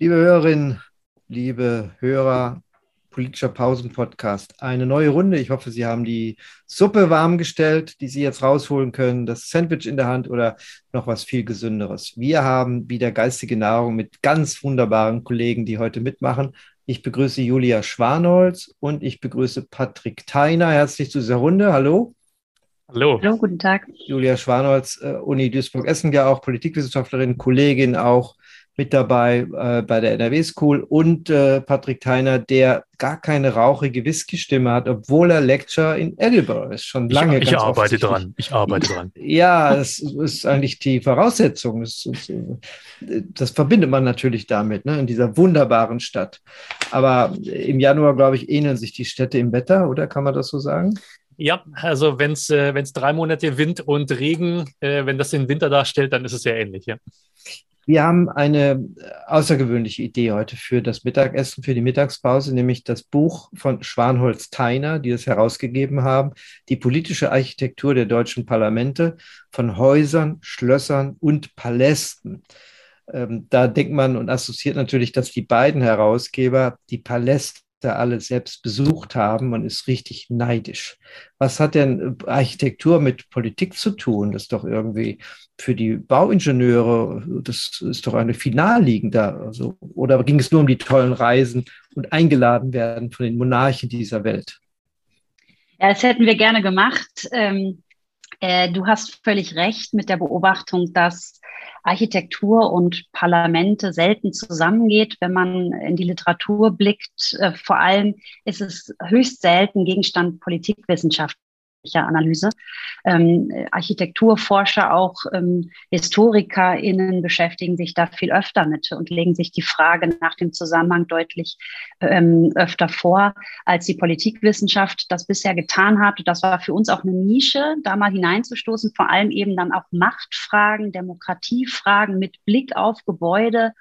Liebe Hörerinnen, liebe Hörer, politischer Pausen-Podcast. Eine neue Runde. Ich hoffe, Sie haben die Suppe warm gestellt, die Sie jetzt rausholen können, das Sandwich in der Hand oder noch was viel Gesünderes. Wir haben wieder geistige Nahrung mit ganz wunderbaren Kollegen, die heute mitmachen. Ich begrüße Julia Schwanholz und ich begrüße Patrick Theiner. Herzlich zu dieser Runde. Hallo. Hallo. Hallo, guten Tag. Julia Schwanholz, äh, Uni Duisburg-Essen ja auch, Politikwissenschaftlerin, Kollegin auch mit dabei äh, bei der NRW School und äh, Patrick Theiner, der gar keine rauchige Whisky-Stimme hat, obwohl er Lecturer in Edinburgh ist. Schon lange. Ich, ich arbeite dran. Ich arbeite dran. Ja, das ist eigentlich die Voraussetzung. Das, das, das verbindet man natürlich damit, ne, in dieser wunderbaren Stadt. Aber im Januar, glaube ich, ähneln sich die Städte im Wetter, oder kann man das so sagen? Ja, also wenn es äh, drei Monate Wind und Regen, äh, wenn das den Winter darstellt, dann ist es sehr ähnlich, ja. Wir haben eine außergewöhnliche Idee heute für das Mittagessen, für die Mittagspause, nämlich das Buch von Schwanholz Theiner, die es herausgegeben haben, die politische Architektur der deutschen Parlamente von Häusern, Schlössern und Palästen. Ähm, da denkt man und assoziiert natürlich, dass die beiden Herausgeber die Paläste alle selbst besucht haben. Man ist richtig neidisch. Was hat denn Architektur mit Politik zu tun? Das ist doch irgendwie für die Bauingenieure, das ist doch eine Finalliegende. Also, oder ging es nur um die tollen Reisen und eingeladen werden von den Monarchen dieser Welt? Ja, das hätten wir gerne gemacht. Ähm, äh, du hast völlig recht mit der Beobachtung, dass Architektur und Parlamente selten zusammengeht. Wenn man in die Literatur blickt, äh, vor allem ist es höchst selten Gegenstand Politikwissenschaft Analyse. Ähm, Architekturforscher, auch ähm, HistorikerInnen beschäftigen sich da viel öfter mit und legen sich die Frage nach dem Zusammenhang deutlich ähm, öfter vor, als die Politikwissenschaft das bisher getan hat. Das war für uns auch eine Nische, da mal hineinzustoßen, vor allem eben dann auch Machtfragen, Demokratiefragen mit Blick auf Gebäude,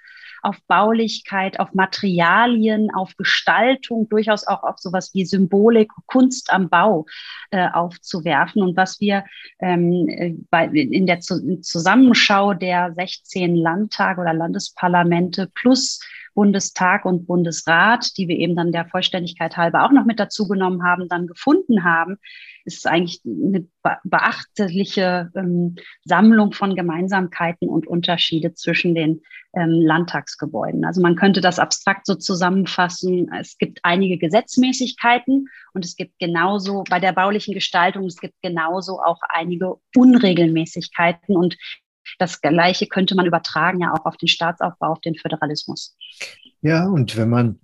auf Baulichkeit, auf Materialien, auf Gestaltung, durchaus auch auf sowas wie Symbolik, Kunst am Bau äh, aufzuwerfen. Und was wir ähm, äh, bei, in der Zusammenschau der 16 Landtage oder Landesparlamente plus Bundestag und Bundesrat, die wir eben dann der Vollständigkeit halber auch noch mit dazu genommen haben, dann gefunden haben, ist eigentlich eine beachtliche ähm, Sammlung von Gemeinsamkeiten und Unterschiede zwischen den ähm, Landtagsgebäuden. Also man könnte das abstrakt so zusammenfassen. Es gibt einige Gesetzmäßigkeiten und es gibt genauso bei der baulichen Gestaltung, es gibt genauso auch einige Unregelmäßigkeiten und das Gleiche könnte man übertragen ja auch auf den Staatsaufbau, auf den Föderalismus. Ja, und wenn man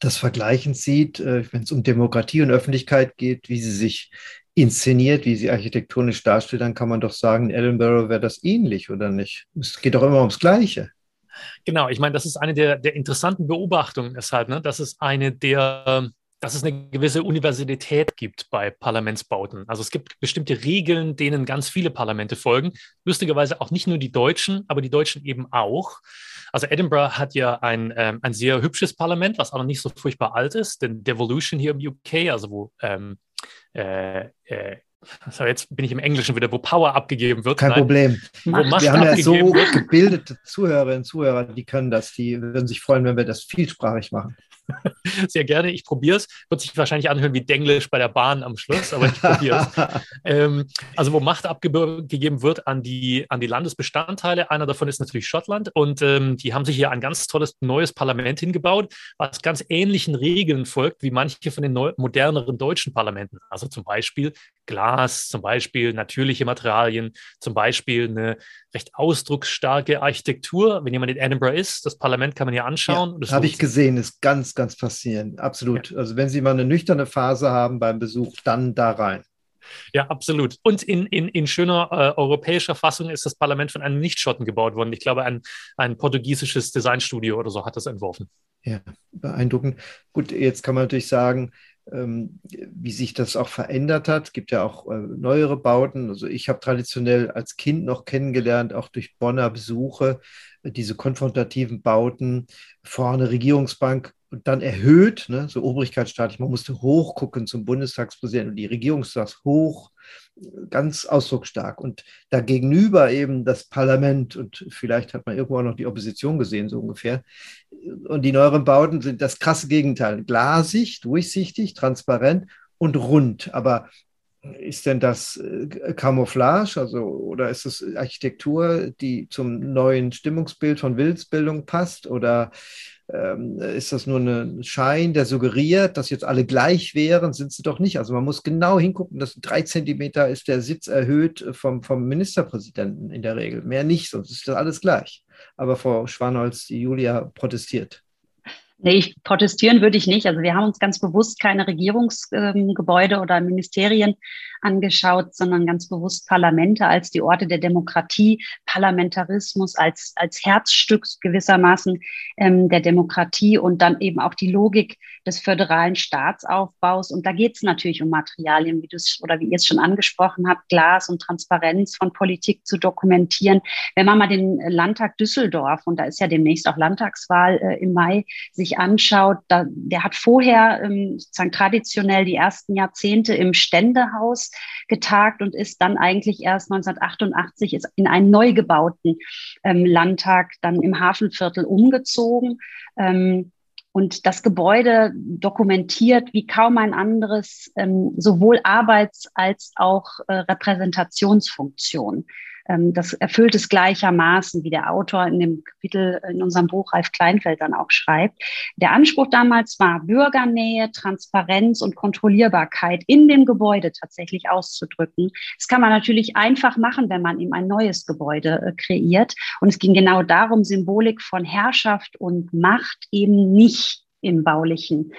das vergleichend sieht, äh, wenn es um Demokratie und Öffentlichkeit geht, wie sie sich inszeniert, wie sie architektonisch darstellt, dann kann man doch sagen, in Edinburgh wäre das ähnlich, oder nicht? Es geht doch immer ums Gleiche. Genau, ich meine, das ist eine der, der interessanten Beobachtungen deshalb, ne? Das ist eine der dass es eine gewisse Universalität gibt bei Parlamentsbauten. Also es gibt bestimmte Regeln, denen ganz viele Parlamente folgen. Lustigerweise auch nicht nur die Deutschen, aber die Deutschen eben auch. Also Edinburgh hat ja ein, ähm, ein sehr hübsches Parlament, was auch noch nicht so furchtbar alt ist. Denn Devolution hier im UK, also wo ähm, äh, äh, also jetzt bin ich im Englischen wieder, wo Power abgegeben wird. Kein Nein, Problem. wir haben ja so gebildete Zuhörerinnen und Zuhörer, die können das, die würden sich freuen, wenn wir das vielsprachig machen. Sehr gerne, ich probiere es. Wird sich wahrscheinlich anhören wie Denglisch bei der Bahn am Schluss, aber ich probiere es. ähm, also wo Macht abgegeben wird an die, an die Landesbestandteile. Einer davon ist natürlich Schottland und ähm, die haben sich hier ein ganz tolles neues Parlament hingebaut, was ganz ähnlichen Regeln folgt wie manche von den neu, moderneren deutschen Parlamenten. Also zum Beispiel Glas, zum Beispiel natürliche Materialien, zum Beispiel eine recht ausdrucksstarke Architektur. Wenn jemand in Edinburgh ist, das Parlament kann man ja anschauen. Ja, Habe ich gesehen, ist ganz, ganz faszinierend. Absolut. Ja. Also wenn Sie mal eine nüchterne Phase haben beim Besuch, dann da rein. Ja, absolut. Und in, in, in schöner äh, europäischer Fassung ist das Parlament von einem Nichtschotten gebaut worden. Ich glaube, ein, ein portugiesisches Designstudio oder so hat das entworfen. Ja, beeindruckend. Gut, jetzt kann man natürlich sagen, ähm, wie sich das auch verändert hat. Es gibt ja auch äh, neuere Bauten. Also ich habe traditionell als Kind noch kennengelernt, auch durch Bonner Besuche, äh, diese konfrontativen Bauten, vorne Regierungsbank und dann erhöht, ne, so obrigkeitsstaatlich. Man musste hochgucken zum Bundestagspräsidenten und die Regierung saß hoch ganz ausdrucksstark. Und dagegenüber eben das Parlament und vielleicht hat man irgendwo auch noch die Opposition gesehen, so ungefähr. Und die neueren Bauten sind das krasse Gegenteil. Glasig, durchsichtig, transparent und rund. Aber ist denn das äh, Camouflage, also oder ist es Architektur, die zum neuen Stimmungsbild von Willensbildung passt? Oder ähm, ist das nur ein Schein, der suggeriert, dass jetzt alle gleich wären? Sind sie doch nicht. Also man muss genau hingucken, dass drei Zentimeter ist der Sitz erhöht vom, vom Ministerpräsidenten in der Regel. Mehr nicht, sonst ist das alles gleich. Aber Frau Schwanholz, Julia protestiert. Nee, ich, protestieren würde ich nicht. Also wir haben uns ganz bewusst keine Regierungsgebäude ähm, oder Ministerien angeschaut, sondern ganz bewusst Parlamente als die Orte der Demokratie, Parlamentarismus als, als Herzstück gewissermaßen ähm, der Demokratie und dann eben auch die Logik des föderalen Staatsaufbaus. Und da geht es natürlich um Materialien, wie du es oder wie ihr es schon angesprochen habt, Glas und Transparenz von Politik zu dokumentieren. Wenn man mal den Landtag Düsseldorf, und da ist ja demnächst auch Landtagswahl äh, im Mai, sich anschaut, da, der hat vorher ähm, sozusagen traditionell die ersten Jahrzehnte im Ständehaus getagt und ist dann eigentlich erst 1988 in einen neu gebauten ähm, Landtag dann im Hafenviertel umgezogen. Ähm, und das Gebäude dokumentiert wie kaum ein anderes ähm, sowohl Arbeits- als auch äh, Repräsentationsfunktion. Ähm, das erfüllt es gleichermaßen, wie der Autor in dem Kapitel in unserem Buch Ralf Kleinfeld dann auch schreibt. Der Anspruch damals war, Bürgernähe, Transparenz und Kontrollierbarkeit in dem Gebäude tatsächlich auszudrücken. Das kann man natürlich einfach machen, wenn man ihm ein neues Gebäude äh, kreiert. Und es ging genau darum, Symbolik von Herrschaft und Macht eben nicht im baulichen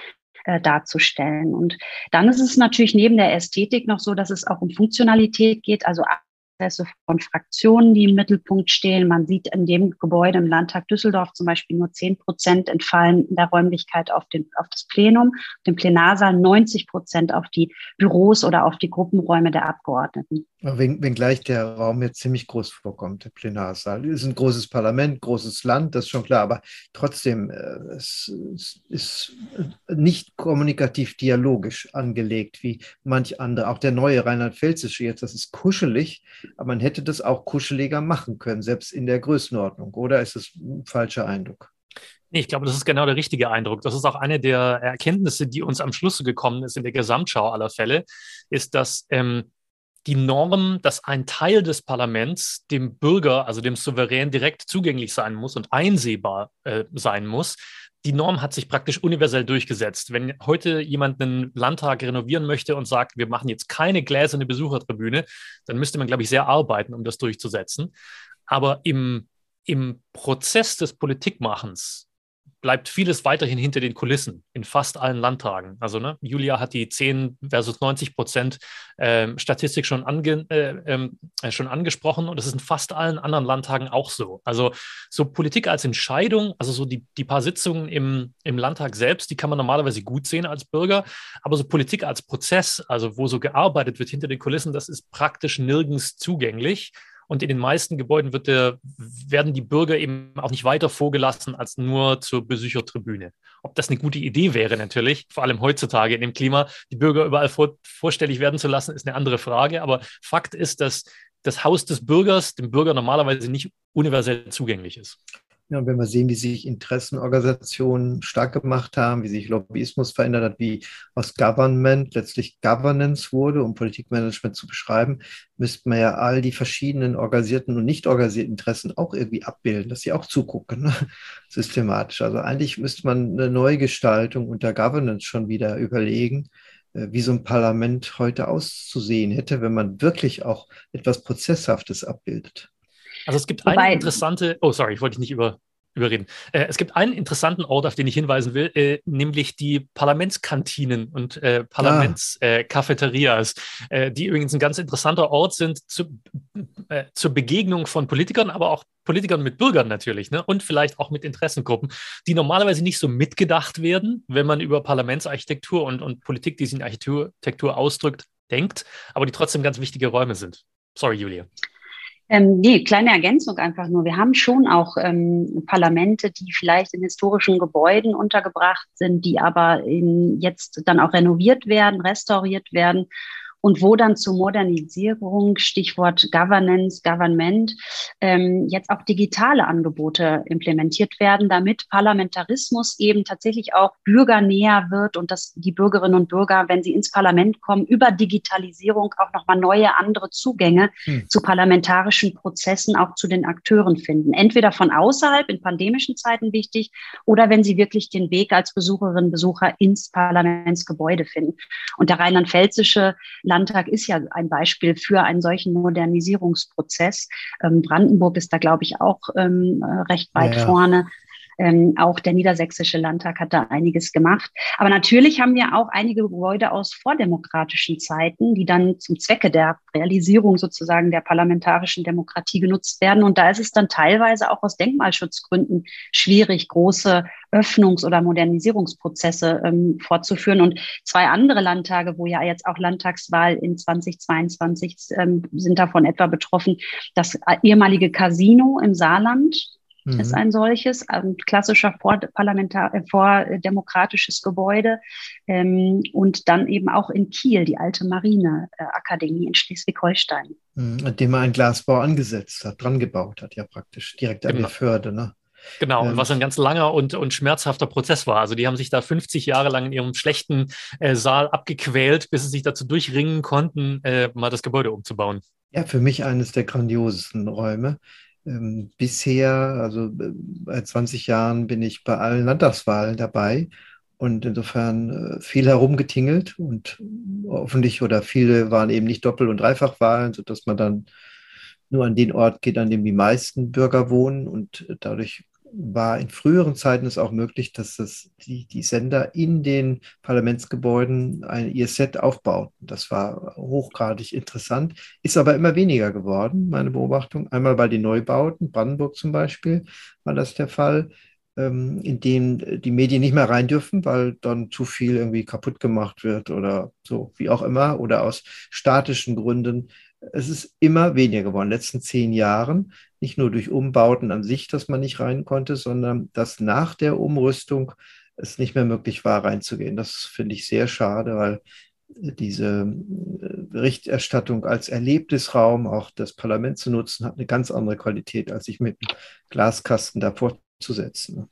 äh, darzustellen. Und dann ist es natürlich neben der Ästhetik noch so, dass es auch um Funktionalität geht, also Prozesse von Fraktionen, die im Mittelpunkt stehen. Man sieht in dem Gebäude im Landtag Düsseldorf zum Beispiel nur 10 Prozent entfallen in der Räumlichkeit auf, den, auf das Plenum, den Plenarsaal 90 Prozent auf die Büros oder auf die Gruppenräume der Abgeordneten. Wenn, wenngleich der Raum jetzt ziemlich groß vorkommt, der Plenarsaal. Es ist ein großes Parlament, großes Land, das ist schon klar, aber trotzdem, äh, es, es ist nicht kommunikativ dialogisch angelegt, wie manch andere. Auch der neue Rheinland-Pfälzische jetzt, das ist kuschelig, aber man hätte das auch kuscheliger machen können, selbst in der Größenordnung. Oder ist es ein falscher Eindruck? Ich glaube, das ist genau der richtige Eindruck. Das ist auch eine der Erkenntnisse, die uns am Schluss gekommen ist in der Gesamtschau aller Fälle, ist, dass ähm, die Norm, dass ein Teil des Parlaments dem Bürger, also dem Souverän, direkt zugänglich sein muss und einsehbar äh, sein muss, die Norm hat sich praktisch universell durchgesetzt. Wenn heute jemand einen Landtag renovieren möchte und sagt, wir machen jetzt keine gläserne Besuchertribüne, dann müsste man, glaube ich, sehr arbeiten, um das durchzusetzen. Aber im, im Prozess des Politikmachens bleibt vieles weiterhin hinter den Kulissen in fast allen Landtagen. Also ne, Julia hat die 10 versus 90 Prozent äh, Statistik schon, ange, äh, äh, schon angesprochen und das ist in fast allen anderen Landtagen auch so. Also so Politik als Entscheidung, also so die, die paar Sitzungen im, im Landtag selbst, die kann man normalerweise gut sehen als Bürger, aber so Politik als Prozess, also wo so gearbeitet wird hinter den Kulissen, das ist praktisch nirgends zugänglich. Und in den meisten Gebäuden der, werden die Bürger eben auch nicht weiter vorgelassen als nur zur Besuchertribüne. Ob das eine gute Idee wäre, natürlich, vor allem heutzutage in dem Klima, die Bürger überall vor, vorstellig werden zu lassen, ist eine andere Frage. Aber Fakt ist, dass das Haus des Bürgers dem Bürger normalerweise nicht universell zugänglich ist. Ja, und wenn wir sehen, wie sich Interessenorganisationen stark gemacht haben, wie sich Lobbyismus verändert hat, wie aus Government letztlich Governance wurde, um Politikmanagement zu beschreiben, müsste man ja all die verschiedenen organisierten und nicht organisierten Interessen auch irgendwie abbilden, dass sie auch zugucken, ne? systematisch. Also eigentlich müsste man eine Neugestaltung unter Governance schon wieder überlegen, äh, wie so ein Parlament heute auszusehen hätte, wenn man wirklich auch etwas Prozesshaftes abbildet. Also es gibt Wobei, eine interessante, oh sorry, ich wollte dich nicht über, überreden. Äh, es gibt einen interessanten Ort, auf den ich hinweisen will, äh, nämlich die Parlamentskantinen und äh, Parlamentskafeterias, ah. Äh, die übrigens ein ganz interessanter Ort sind zu, äh, zur Begegnung von Politikern, aber auch Politikern mit Bürgern natürlich ne? und vielleicht auch mit Interessengruppen, die normalerweise nicht so mitgedacht werden, wenn man über Parlamentsarchitektur und, und Politik, die sich in Architektur ausdrückt, denkt, aber die trotzdem ganz wichtige Räume sind. Sorry, Julia. Ähm, nee, kleine Ergänzung einfach nur. Wir haben schon auch ähm, Parlamente, die vielleicht in historischen Gebäuden untergebracht sind, die aber in, jetzt dann auch renoviert werden, restauriert werden und wo dann zur Modernisierung, Stichwort Governance, Government, ähm, jetzt auch digitale Angebote implementiert werden, damit Parlamentarismus eben tatsächlich auch bürgernäher wird und dass die Bürgerinnen und Bürger, wenn sie ins Parlament kommen, über Digitalisierung auch nochmal neue andere Zugänge hm. zu parlamentarischen Prozessen, auch zu den Akteuren finden. Entweder von außerhalb in pandemischen Zeiten wichtig oder wenn sie wirklich den Weg als Besucherinnen und Besucher ins Parlamentsgebäude finden. Und der rheinland-pfälzische Landtag ist ja ein Beispiel für einen solchen Modernisierungsprozess. Ähm, Brandenburg ist da, glaube ich, auch ähm, recht weit ja. vorne. Ähm, auch der niedersächsische Landtag hat da einiges gemacht. Aber natürlich haben wir auch einige Gebäude aus vordemokratischen Zeiten, die dann zum Zwecke der Realisierung sozusagen der parlamentarischen Demokratie genutzt werden. Und da ist es dann teilweise auch aus Denkmalschutzgründen schwierig, große Öffnungs- oder Modernisierungsprozesse ähm, fortzuführen. Und zwei andere Landtage, wo ja jetzt auch Landtagswahl in 2022 ähm, sind davon etwa betroffen, das ehemalige Casino im Saarland, mhm. ist ein solches, ein klassischer vorparlamentar äh, vordemokratisches Gebäude. Ähm, und dann eben auch in Kiel die alte Marineakademie in Schleswig-Holstein. Mhm, an dem man einen Glasbau angesetzt hat, dran gebaut hat, ja praktisch, direkt an genau. der Förde. Ne? Genau, und ähm, was ein ganz langer und, und schmerzhafter Prozess war. Also die haben sich da 50 Jahre lang in ihrem schlechten äh, Saal abgequält, bis sie sich dazu durchringen konnten, äh, mal das Gebäude umzubauen. Ja, für mich eines der grandiosesten Räume. Ähm, bisher, also äh, bei 20 Jahren, bin ich bei allen Landtagswahlen dabei und insofern äh, viel herumgetingelt und hoffentlich oder viele waren eben nicht Doppel- und Dreifachwahlen, sodass man dann nur an den Ort geht, an dem die meisten Bürger wohnen und dadurch war in früheren Zeiten es auch möglich, dass das die, die Sender in den Parlamentsgebäuden ein, ihr Set aufbauten. Das war hochgradig interessant, ist aber immer weniger geworden, meine Beobachtung. Einmal bei den Neubauten, Brandenburg zum Beispiel, war das der Fall, ähm, in dem die Medien nicht mehr rein dürfen, weil dann zu viel irgendwie kaputt gemacht wird oder so, wie auch immer, oder aus statischen Gründen es ist immer weniger geworden in den letzten zehn Jahren. Nicht nur durch Umbauten an sich, dass man nicht rein konnte, sondern dass nach der Umrüstung es nicht mehr möglich war, reinzugehen. Das finde ich sehr schade, weil diese äh, Berichterstattung als Erlebnisraum auch das Parlament zu nutzen, hat eine ganz andere Qualität, als sich mit einem Glaskasten davor zu setzen.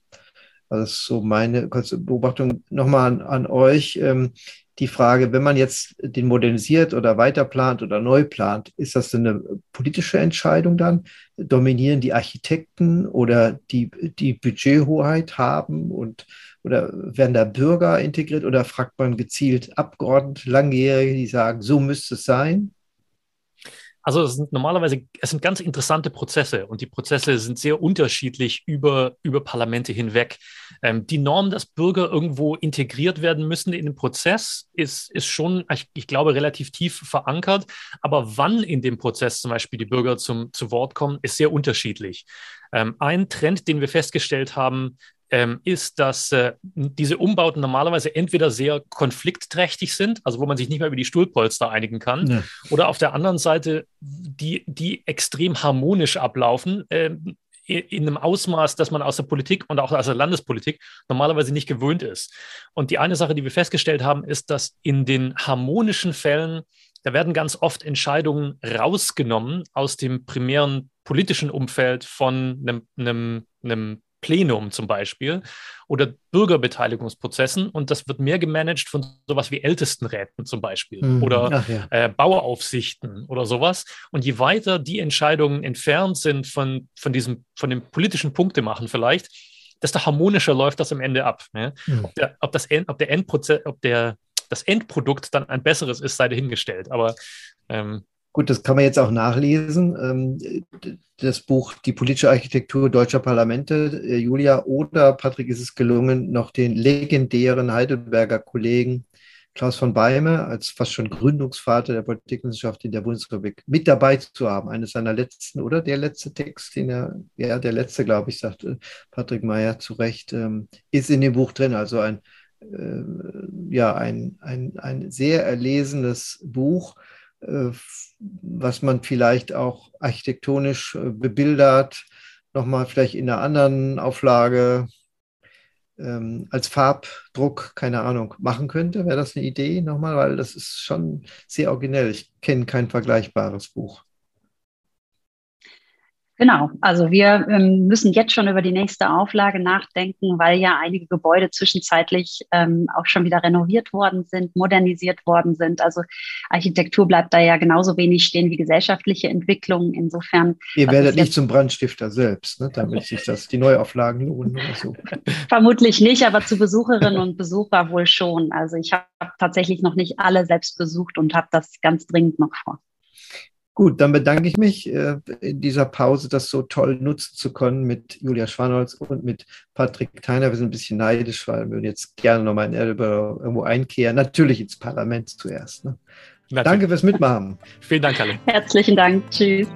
Also das ist so meine kurze Beobachtung. Nochmal an, an euch. Die Frage, wenn man jetzt den modernisiert oder weiterplant oder neu plant, ist das eine politische Entscheidung dann? Dominieren die Architekten oder die, die Budgethoheit haben und oder werden da Bürger integriert oder fragt man gezielt Abgeordnete, Langjährige, die sagen, so müsste es sein? Also es sind normalerweise, es sind ganz interessante Prozesse und die Prozesse sind sehr unterschiedlich über, über Parlamente hinweg. Ähm, die Norm, dass Bürger irgendwo integriert werden müssen in den Prozess, ist, ist schon, ich, ich, glaube, relativ tief verankert. Aber wann in dem Prozess zum Beispiel die Bürger zum, zu Wort kommen, ist sehr unterschiedlich. Ähm, ein Trend, den wir festgestellt haben, ähm, ist, dass äh, diese Umbauten normalerweise entweder sehr konfliktträchtig sind, also wo man sich nicht mehr über die Stuhlpolster einigen kann, ja. oder auf der anderen Seite, die, die extrem harmonisch ablaufen. Äh, in einem Ausmaß, das man aus der Politik und auch aus der Landespolitik normalerweise nicht gewöhnt ist. Und die eine Sache, die wir festgestellt haben, ist, dass in den harmonischen Fällen, da werden ganz oft Entscheidungen rausgenommen aus dem primären politischen Umfeld von einem, einem, einem Plenum zum Beispiel oder Bürgerbeteiligungsprozessen und das wird mehr gemanagt von sowas wie Ältestenräten zum Beispiel mhm. oder ja. äh, Baueraufsichten oder sowas. Und je weiter die Entscheidungen entfernt sind von, von diesem, von dem politischen Punktemachen vielleicht, desto harmonischer läuft das am Ende ab. Ne? Mhm. Ob, der, ob, das, ob der Endprozess, ob der, das Endprodukt dann ein besseres ist, sei dahingestellt. Aber ähm, Gut, das kann man jetzt auch nachlesen. Ähm, das Buch Die politische Architektur deutscher Parlamente, äh, Julia oder Patrick ist es gelungen, noch den legendären Heidelberger Kollegen Klaus von Beime als fast schon Gründungsvater der Politikwissenschaft in der Bundesrepublik mit dabei zu haben. Eines seiner letzten oder der letzte Text, den er, ja, der letzte, glaube ich, sagte Patrick Meyer zu Recht, ähm, ist in dem Buch drin. Also ein, äh, ja, ein, ein, ein sehr erlesenes Buch äh, was man vielleicht auch architektonisch äh, bebildert, nochmal vielleicht in einer anderen Auflage ähm, als Farbdruck, keine Ahnung, machen könnte? Wäre das eine Idee nochmal? Weil das ist schon sehr originell. Ich kenne kein vergleichbares Buch. Genau, also wir ähm, müssen jetzt schon über die nächste Auflage nachdenken, weil ja einige Gebäude zwischenzeitlich ähm, auch schon wieder renoviert worden sind, modernisiert worden sind. Also Architektur bleibt da ja genauso wenig stehen wie gesellschaftliche Entwicklung. Insofern. Ihr werdet nicht zum Brandstifter selbst, ne, damit sich das die Neuauflagen lohnen oder so. Vermutlich nicht, aber zu Besucherinnen und Besucher wohl schon. Also ich habe tatsächlich noch nicht alle selbst besucht und habe das ganz dringend noch vor. Gut, dann bedanke ich mich äh, in dieser Pause, das so toll nutzen zu können mit Julia Schwanholz und mit Patrick Theiner. Wir sind ein bisschen neidisch, weil wir jetzt gerne nochmal in Elbe irgendwo einkehren. Natürlich ins Parlament zuerst. Ne? Danke fürs Mitmachen. Vielen Dank, Kalle. Herzlichen Dank. Tschüss.